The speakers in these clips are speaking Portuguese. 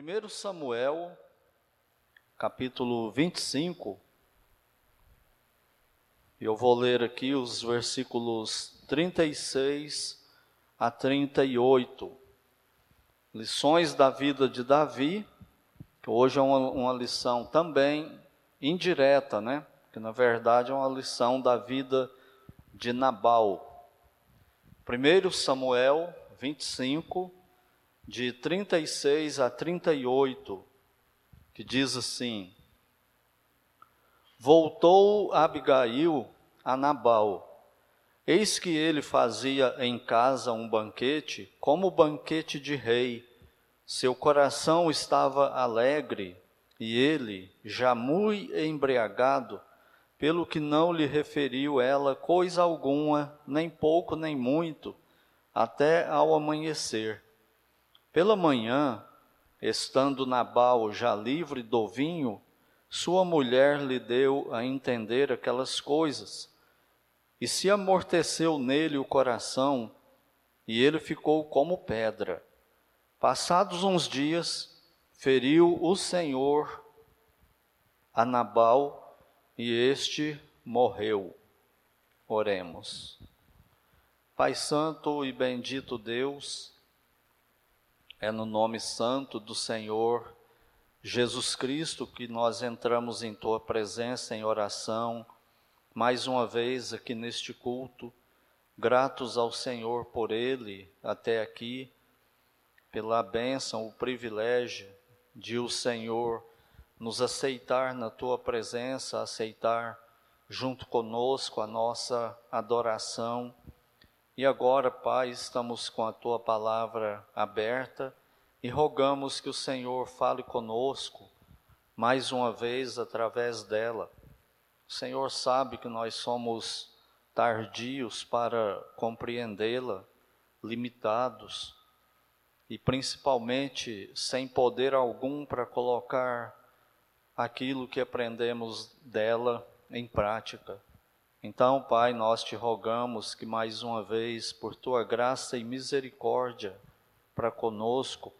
1 Samuel, capítulo 25, eu vou ler aqui os versículos 36 a 38. Lições da vida de Davi, que hoje é uma, uma lição também indireta, né? Que na verdade é uma lição da vida de Nabal. 1 Samuel 25, de 36 a 38, que diz assim: Voltou Abigail a Nabal. Eis que ele fazia em casa um banquete, como banquete de rei. Seu coração estava alegre, e ele, já muito embriagado, pelo que não lhe referiu ela coisa alguma, nem pouco nem muito, até ao amanhecer. Pela manhã, estando Nabal já livre do vinho, sua mulher lhe deu a entender aquelas coisas, e se amorteceu nele o coração, e ele ficou como pedra. Passados uns dias, feriu o Senhor a Nabal, e este morreu. Oremos. Pai Santo e bendito Deus, é no nome santo do Senhor Jesus Cristo que nós entramos em tua presença em oração, mais uma vez aqui neste culto, gratos ao Senhor por ele até aqui, pela bênção, o privilégio de o Senhor nos aceitar na tua presença, aceitar junto conosco a nossa adoração e agora, Pai, estamos com a tua palavra aberta e rogamos que o Senhor fale conosco mais uma vez através dela. O Senhor sabe que nós somos tardios para compreendê-la, limitados e principalmente sem poder algum para colocar aquilo que aprendemos dela em prática. Então, Pai, nós te rogamos que mais uma vez, por tua graça e misericórdia para conosco,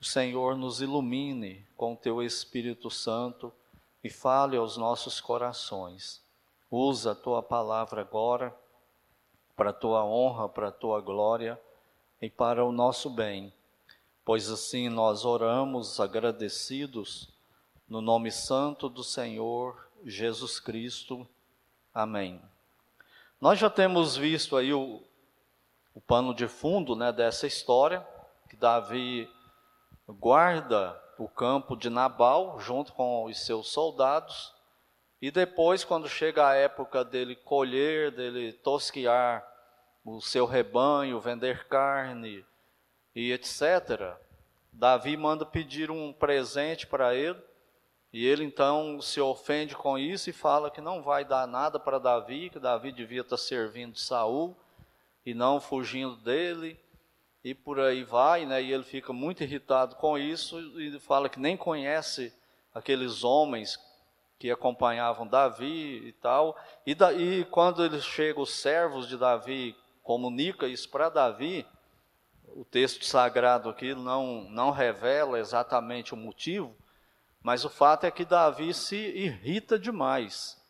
o Senhor nos ilumine com teu Espírito Santo e fale aos nossos corações. Usa a tua palavra agora para a tua honra, para a tua glória e para o nosso bem. Pois assim nós oramos agradecidos no nome santo do Senhor Jesus Cristo. Amém. Nós já temos visto aí o, o pano de fundo né, dessa história, que Davi guarda o campo de Nabal junto com os seus soldados, e depois, quando chega a época dele colher, dele tosquear o seu rebanho, vender carne e etc., Davi manda pedir um presente para ele, e ele então se ofende com isso e fala que não vai dar nada para Davi, que Davi devia estar servindo Saul e não fugindo dele, e por aí vai, né? E ele fica muito irritado com isso e fala que nem conhece aqueles homens que acompanhavam Davi e tal. E, daí, quando ele chega, os servos de Davi comunica isso para Davi, o texto sagrado aqui não, não revela exatamente o motivo, mas o fato é que Davi se irrita demais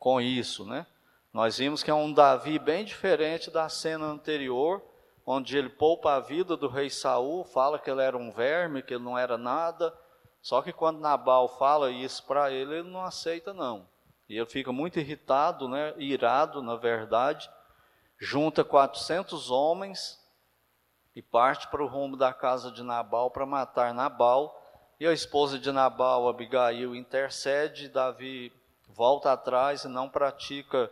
com isso, né? Nós vimos que é um Davi bem diferente da cena anterior, onde ele poupa a vida do rei Saul, fala que ele era um verme, que ele não era nada. Só que quando Nabal fala isso para ele, ele não aceita não. E ele fica muito irritado, né, irado, na verdade, junta 400 homens e parte para o rumo da casa de Nabal para matar Nabal e a esposa de Nabal, Abigail, intercede, Davi volta atrás e não pratica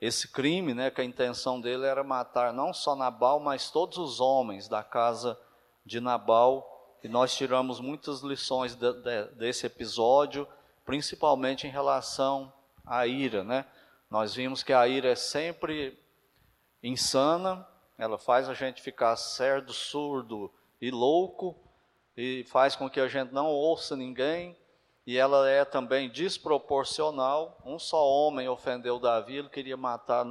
esse crime, né, que a intenção dele era matar não só Nabal, mas todos os homens da casa de Nabal. E nós tiramos muitas lições de, de, desse episódio, principalmente em relação à ira, né? Nós vimos que a ira é sempre insana, ela faz a gente ficar cerdo, surdo e louco, e faz com que a gente não ouça ninguém, e ela é também desproporcional. Um só homem ofendeu Davi, ele queria matar,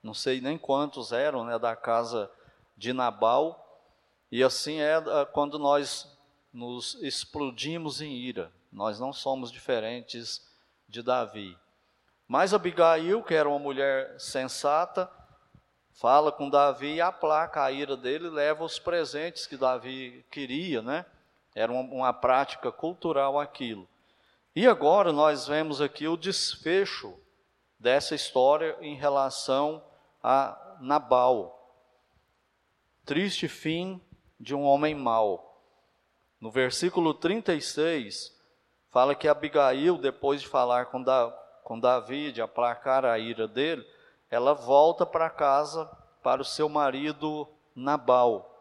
não sei nem quantos eram, né, da casa de Nabal. E assim é ah, quando nós nos explodimos em ira. Nós não somos diferentes de Davi. Mas Abigail, que era uma mulher sensata, fala com Davi e aplaca a ira dele, leva os presentes que Davi queria, né? Era uma, uma prática cultural aquilo. E agora nós vemos aqui o desfecho dessa história em relação a Nabal. Triste fim de um homem mau. No versículo 36, fala que Abigail, depois de falar com, da, com Davi, de aplacar a ira dele, ela volta para casa para o seu marido Nabal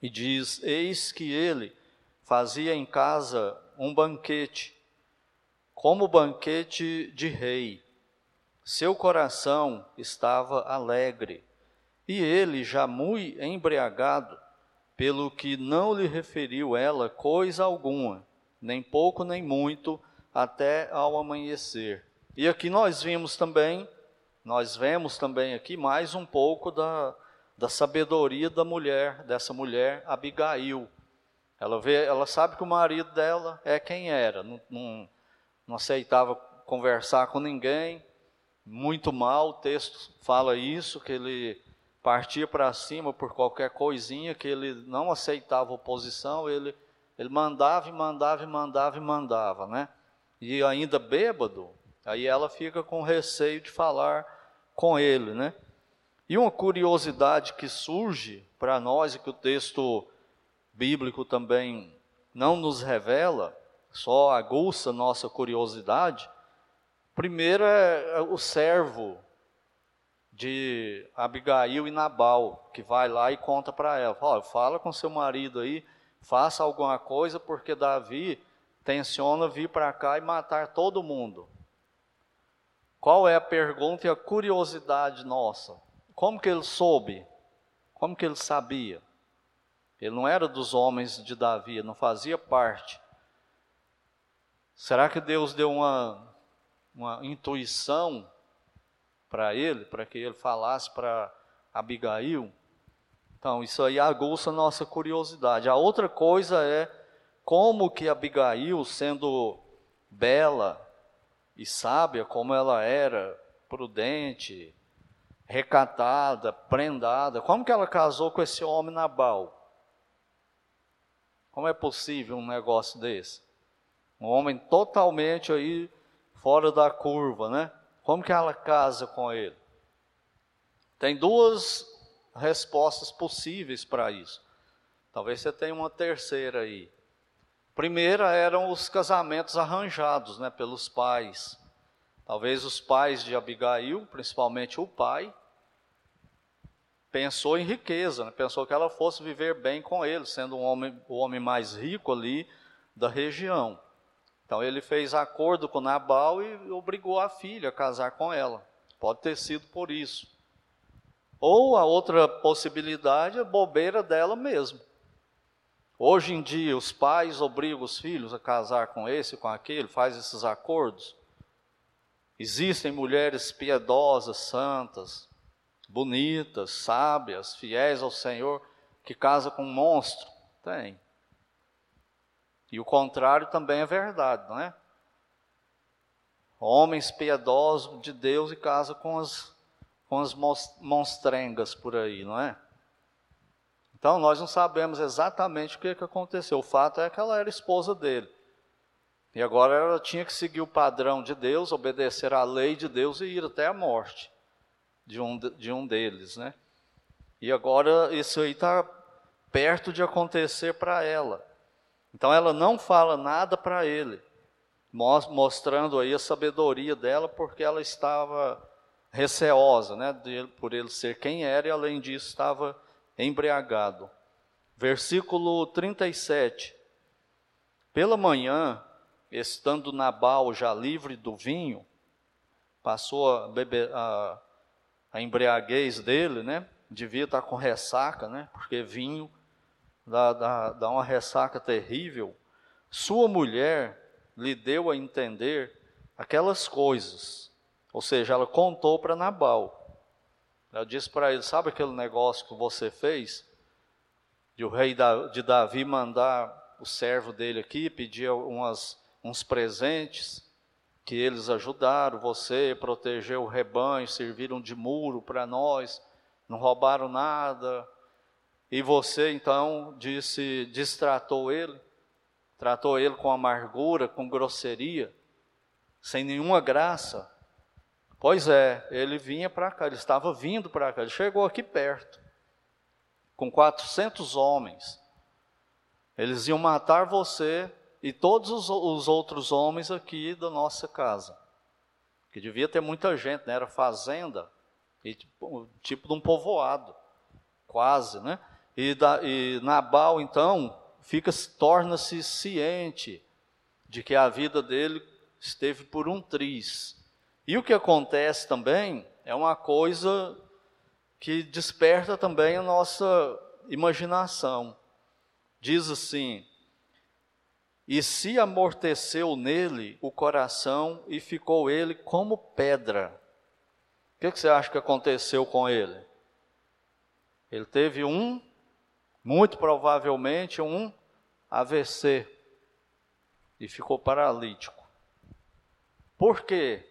e diz: Eis que ele fazia em casa um banquete, como banquete de rei. Seu coração estava alegre, e ele, já muito embriagado, pelo que não lhe referiu ela coisa alguma, nem pouco nem muito, até ao amanhecer. E aqui nós vimos também, nós vemos também aqui mais um pouco da, da sabedoria da mulher, dessa mulher Abigail, ela, vê, ela sabe que o marido dela é quem era, não, não, não aceitava conversar com ninguém, muito mal, o texto fala isso, que ele partia para cima por qualquer coisinha, que ele não aceitava oposição, ele, ele mandava e mandava e mandava e mandava, né? E ainda bêbado, aí ela fica com receio de falar com ele, né? E uma curiosidade que surge para nós, e que o texto bíblico também não nos revela, só aguça nossa curiosidade. Primeiro é, é o servo de Abigail e Nabal, que vai lá e conta para ela: Olha, fala com seu marido aí, faça alguma coisa, porque Davi tenciona vir para cá e matar todo mundo. Qual é a pergunta e a curiosidade nossa? Como que ele soube? Como que ele sabia? Ele não era dos homens de Davi, não fazia parte. Será que Deus deu uma, uma intuição para ele, para que ele falasse para Abigail? Então, isso aí aguça nossa curiosidade. A outra coisa é como que Abigail, sendo bela e sábia como ela era, prudente, recatada, prendada, como que ela casou com esse homem Nabal? Como é possível um negócio desse? Um homem totalmente aí fora da curva, né? Como que ela casa com ele? Tem duas respostas possíveis para isso. Talvez você tenha uma terceira aí. Primeira eram os casamentos arranjados, né, pelos pais. Talvez os pais de Abigail, principalmente o pai, pensou em riqueza, né? pensou que ela fosse viver bem com ele, sendo um homem, o homem mais rico ali da região. Então ele fez acordo com Nabal e obrigou a filha a casar com ela. Pode ter sido por isso. Ou a outra possibilidade é bobeira dela mesmo. Hoje em dia os pais obrigam os filhos a casar com esse, com aquele, faz esses acordos. Existem mulheres piedosas, santas, bonitas, sábias, fiéis ao Senhor, que casa com um monstro? Tem. E o contrário também é verdade, não é? Homens piedosos de Deus e casa com as, com as monstrengas por aí, não é? Então nós não sabemos exatamente o que, que aconteceu. O fato é que ela era esposa dele. E agora ela tinha que seguir o padrão de Deus, obedecer à lei de Deus e ir até a morte de um, de um deles, né? E agora isso aí está perto de acontecer para ela. Então ela não fala nada para ele, mostrando aí a sabedoria dela, porque ela estava receosa, né, de, por ele ser quem era e além disso estava embriagado. Versículo 37. Pela manhã, estando Nabal já livre do vinho, passou a beber, a a embriaguez dele, né? Devia estar com ressaca, né? Porque vinho dá, dá, dá uma ressaca terrível. Sua mulher lhe deu a entender aquelas coisas. Ou seja, ela contou para Nabal. Ela disse para ele: Sabe aquele negócio que você fez? De o rei de Davi mandar o servo dele aqui, pedia umas, uns presentes que eles ajudaram você, proteger o rebanho, serviram de muro para nós, não roubaram nada. E você então disse, distratou ele, tratou ele com amargura, com grosseria, sem nenhuma graça. Pois é, ele vinha para cá, ele estava vindo para cá, ele chegou aqui perto, com 400 homens. Eles iam matar você e todos os, os outros homens aqui da nossa casa. Que devia ter muita gente, né? Era fazenda, e, tipo, tipo de um povoado, quase, né? E, da, e Nabal, então, fica torna-se ciente de que a vida dele esteve por um triz. E o que acontece também é uma coisa que desperta também a nossa imaginação. Diz assim: E se amorteceu nele o coração e ficou ele como pedra. O que, você acha que aconteceu com ele? Ele teve um, muito provavelmente, um AVC e ficou paralítico. Por quê?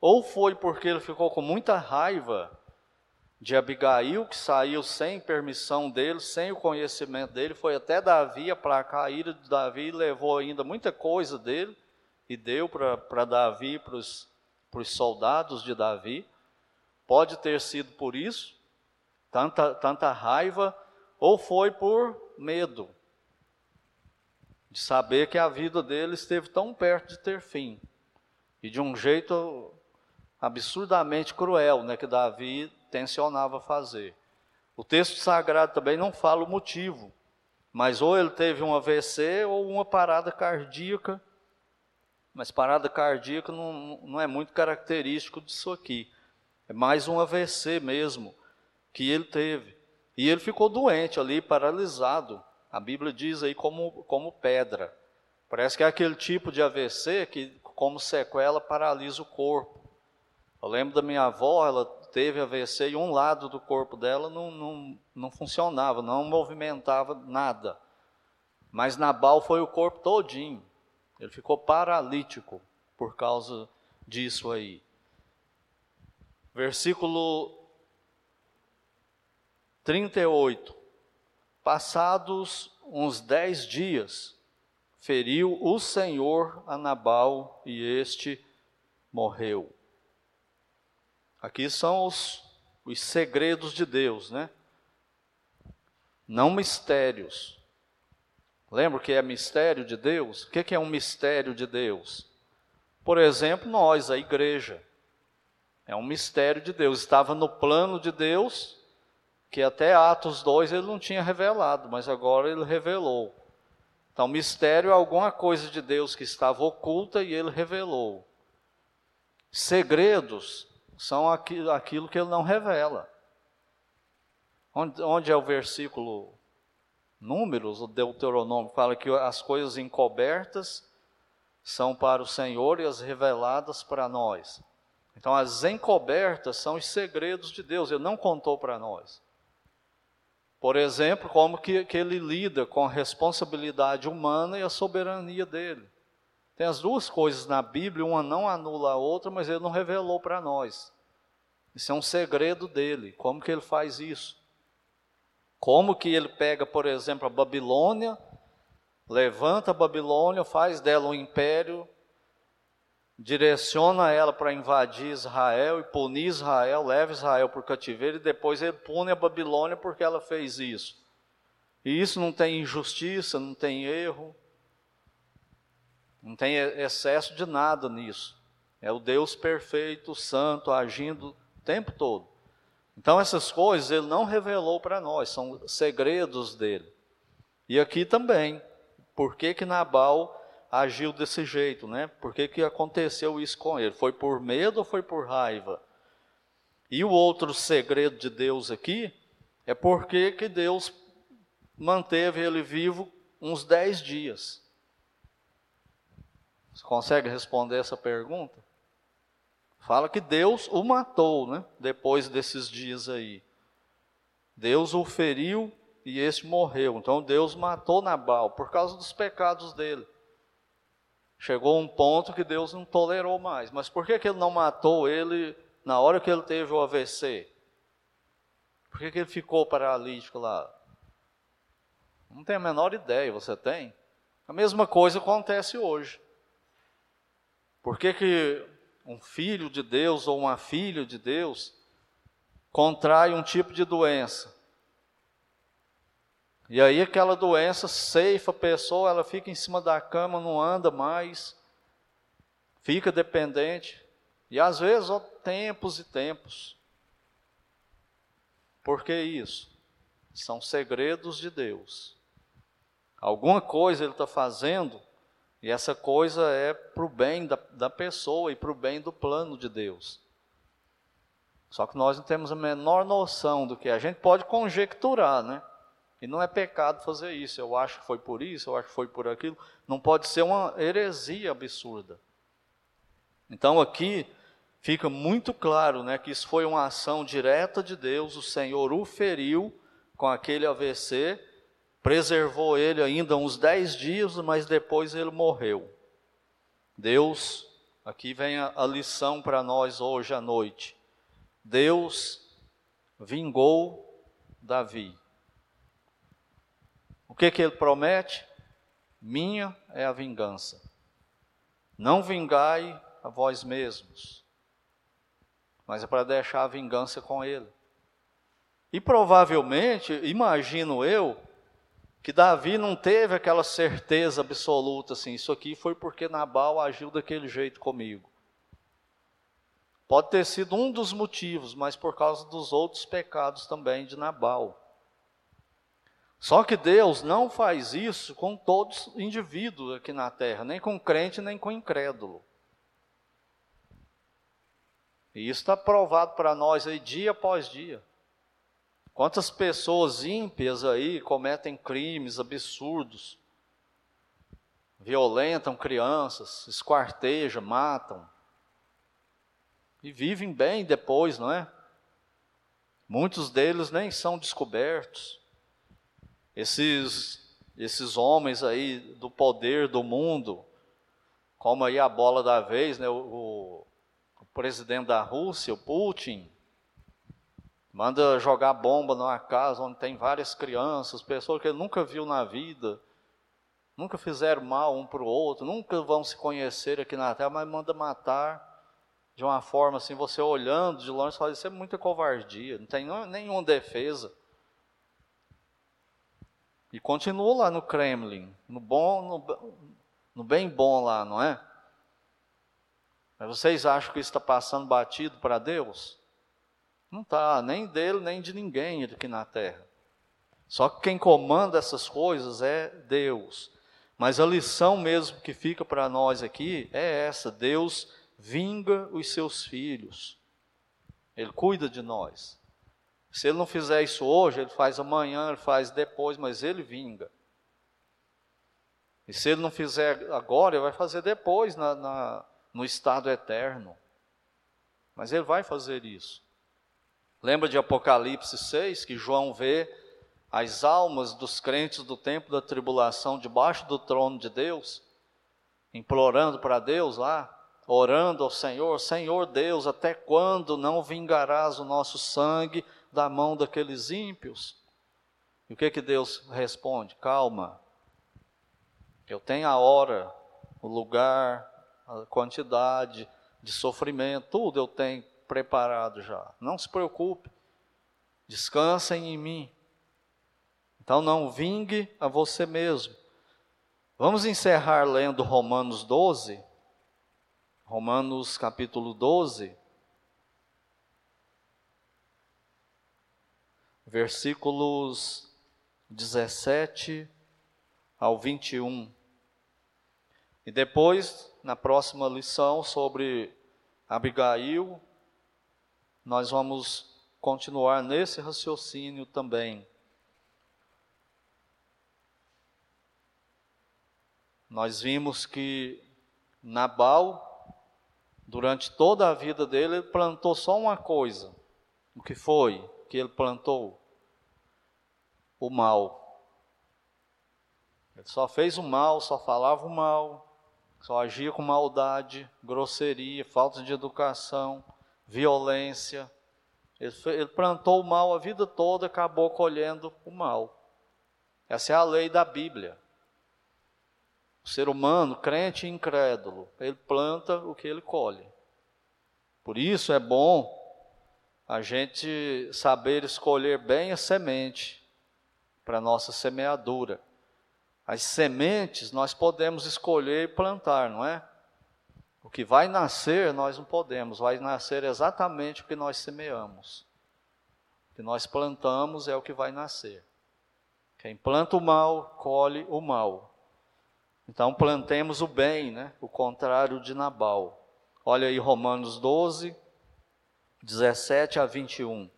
Ou foi porque ele ficou com muita raiva de Abigail, que saiu sem permissão dele, sem o conhecimento dele, foi até Davi, a ira de Davi, levou ainda muita coisa dele e deu para Davi, para os soldados de Davi. Pode ter sido por isso, tanta, tanta raiva, ou foi por medo de saber que a vida dele esteve tão perto de ter fim e de um jeito absurdamente cruel, né, que Davi tensionava fazer. O texto sagrado também não fala o motivo, mas ou ele teve um AVC ou uma parada cardíaca, mas parada cardíaca não, não é muito característico disso aqui. É mais um AVC mesmo que ele teve. E ele ficou doente ali, paralisado. A Bíblia diz aí como, como pedra. Parece que é aquele tipo de AVC que, como sequela, paralisa o corpo. Eu lembro da minha avó, ela teve AVC e um lado do corpo dela não, não, não funcionava, não movimentava nada. Mas Nabal foi o corpo todinho. Ele ficou paralítico por causa disso aí. Versículo 38. Passados uns dez dias, feriu o Senhor a Nabal e este morreu. Aqui são os, os segredos de Deus, né? Não mistérios. Lembra que é mistério de Deus? O que é um mistério de Deus? Por exemplo, nós, a igreja. É um mistério de Deus. Estava no plano de Deus, que até Atos 2 ele não tinha revelado, mas agora ele revelou. Então, mistério é alguma coisa de Deus que estava oculta e ele revelou. Segredos são aquilo, que ele não revela. Onde, onde é o versículo Números, o Deuteronômio, fala que as coisas encobertas são para o Senhor e as reveladas para nós. Então, as encobertas são os segredos de Deus, Ele não contou para nós. Por exemplo, como que, que ele lida com a responsabilidade humana e a soberania dele. Tem as duas coisas na Bíblia, uma não anula a outra, mas ele não revelou para nós. Isso é um segredo dele. Como que ele faz isso? Como que ele pega, por exemplo, a Babilônia, levanta a Babilônia, faz dela um império, direciona ela para invadir Israel e punir Israel, leva Israel para o cativeiro e depois ele pune a Babilônia porque ela fez isso. E isso não tem injustiça, não tem erro, não tem excesso de nada nisso. É o Deus perfeito, santo, agindo o tempo todo. Então essas coisas ele não revelou para nós, são segredos dele. E aqui também, por que que Nabal agiu desse jeito, né? Por que que aconteceu isso com ele? Foi por medo ou foi por raiva? E o outro segredo de Deus aqui é porque que Deus manteve ele vivo uns dez dias. Você consegue responder essa pergunta? Fala que Deus o matou, né? Depois desses dias aí. Deus o feriu e este morreu. Então Deus matou Nabal por causa dos pecados dele. Chegou um ponto que Deus não tolerou mais. Mas por que, que ele não matou ele na hora que ele teve o AVC? Por que, que ele ficou paralítico lá? Não tem a menor ideia, você tem? A mesma coisa acontece hoje. Por que, que um filho de Deus ou uma filha de Deus contrai um tipo de doença? E aí aquela doença ceifa a pessoa, ela fica em cima da cama, não anda mais, fica dependente. E às vezes, ó, tempos e tempos. Por que isso? São segredos de Deus. Alguma coisa Ele está fazendo, e essa coisa é para o bem da, da pessoa e para o bem do plano de Deus. Só que nós não temos a menor noção do que a gente pode conjecturar, né? E não é pecado fazer isso. Eu acho que foi por isso, eu acho que foi por aquilo. Não pode ser uma heresia absurda. Então aqui fica muito claro né, que isso foi uma ação direta de Deus, o Senhor o feriu com aquele AVC, preservou ele ainda uns dez dias, mas depois ele morreu. Deus, aqui vem a, lição para nós hoje à noite. Deus vingou Davi. O que, que ele promete? Minha é a vingança. Não vingai a vós mesmos mas é para deixar a vingança com ele. E provavelmente, imagino eu, que Davi não teve aquela certeza absoluta assim, isso aqui foi porque Nabal agiu daquele jeito comigo. Pode ter sido um dos motivos, mas por causa dos outros pecados também de Nabal. Só que Deus não faz isso com todos os indivíduos aqui na terra, nem com crente, nem com incrédulo. E isso está provado para nós aí dia após dia. Quantas pessoas ímpias aí cometem crimes absurdos, violentam crianças, esquartejam, matam. E vivem bem depois, não é? Muitos deles nem são descobertos. Esses, esses homens aí do poder do mundo, como aí a bola da vez, né? O, presidente da Rússia, o Putin, manda jogar bomba numa casa onde tem várias crianças, pessoas que ele nunca viu na vida, nunca fizeram mal um para o outro, nunca vão se conhecer aqui na Terra, mas manda matar de uma forma assim, você olhando de longe, fala, isso é muita covardia, não tem nenhuma defesa. E continua lá no Kremlin, no bom, no, no bem bom lá, não é? Mas vocês acham que isso está passando batido para Deus? Não está, nem dele, nem de ninguém aqui na terra. Só que quem comanda essas coisas é Deus. Mas a lição mesmo que fica para nós aqui é essa: Deus vinga os seus filhos. Ele cuida de nós. Se ele não fizer isso hoje, ele faz amanhã, ele faz depois, mas ele vinga. E se ele não fizer agora, ele vai fazer depois, na, na no estado eterno. Mas ele vai fazer isso. Lembra de Apocalipse 6, que João vê as almas dos crentes do tempo da tribulação debaixo do trono de Deus, implorando para Deus lá, orando ao Senhor: Senhor Deus, até quando não vingarás o nosso sangue da mão daqueles ímpios? E o que que Deus responde? Calma, eu tenho a hora, o lugar, a quantidade de sofrimento, tudo eu tenho preparado já. Não se preocupe, descansem em mim. Então não vingue a você mesmo. Vamos encerrar lendo Romanos 12. Romanos capítulo 12. Versículos 17 ao 21. E depois na próxima lição sobre Abigail, nós vamos continuar nesse raciocínio também. Nós vimos que Nabal, durante toda a vida dele, ele plantou só uma coisa. O que foi que ele plantou? o mal. Ele só fez o mal, só falava o mal, só agia com maldade, grosseria, falta de educação, violência. Ele, ele plantou o mal a vida toda, acabou colhendo o mal. Essa é a lei da Bíblia. O ser humano, crente e incrédulo, ele planta o que ele colhe. Por isso é bom a gente saber escolher bem a semente para nossa semeadura. As sementes nós podemos escolher e plantar, não é? O que vai nascer nós não podemos, vai nascer exatamente o que nós semeamos. O que nós plantamos é o que vai nascer. Quem planta o mal, colhe o mal. Então plantemos o bem, né? O contrário de Nabal. Olha aí Romanos 12, 17 a 21.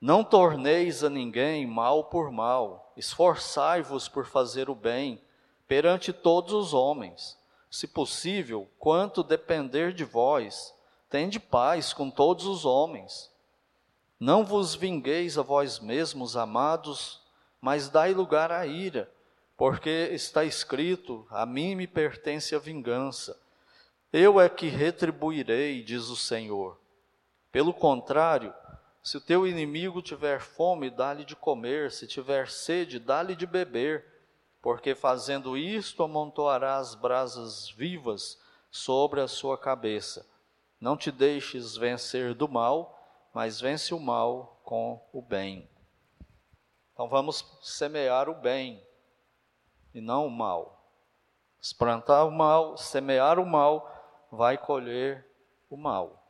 Não torneis a ninguém mal por mal, esforçai-vos por fazer o bem perante todos os homens. Se possível, quanto depender de vós, tende paz com todos os homens. Não vos vingueis a vós mesmos, amados, mas dai lugar à ira, porque está escrito: A mim me pertence a vingança. Eu é que retribuirei, diz o Senhor. Pelo contrário, se o teu inimigo tiver fome, dá-lhe de comer, se tiver sede, dá-lhe de beber, porque fazendo isto amontoarás brasas vivas sobre a sua cabeça. Não te deixes vencer do mal, mas vence o mal com o bem. Então vamos semear o bem e não o mal. Se plantar o mal, semear o mal, vai colher o mal.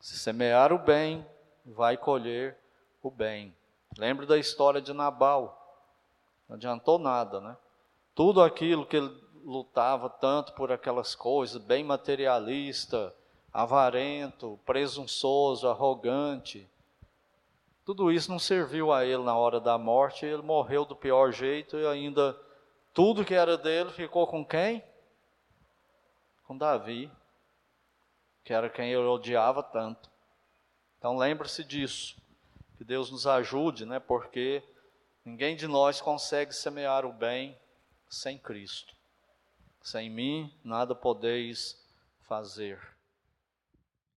Se semear o bem, vai colher o bem. Lembre da história de Nabal. Não adiantou nada, né? Tudo aquilo que ele lutava tanto por aquelas coisas, bem materialista, avarento, presunçoso, arrogante. Tudo isso não serviu a ele na hora da morte, ele morreu do pior jeito e ainda tudo que era dele ficou com quem? Com Davi, que era quem ele odiava tanto. Então lembre-se disso. Que Deus nos ajude, né? Porque ninguém de nós consegue semear o bem sem Cristo. Sem mim nada podeis fazer.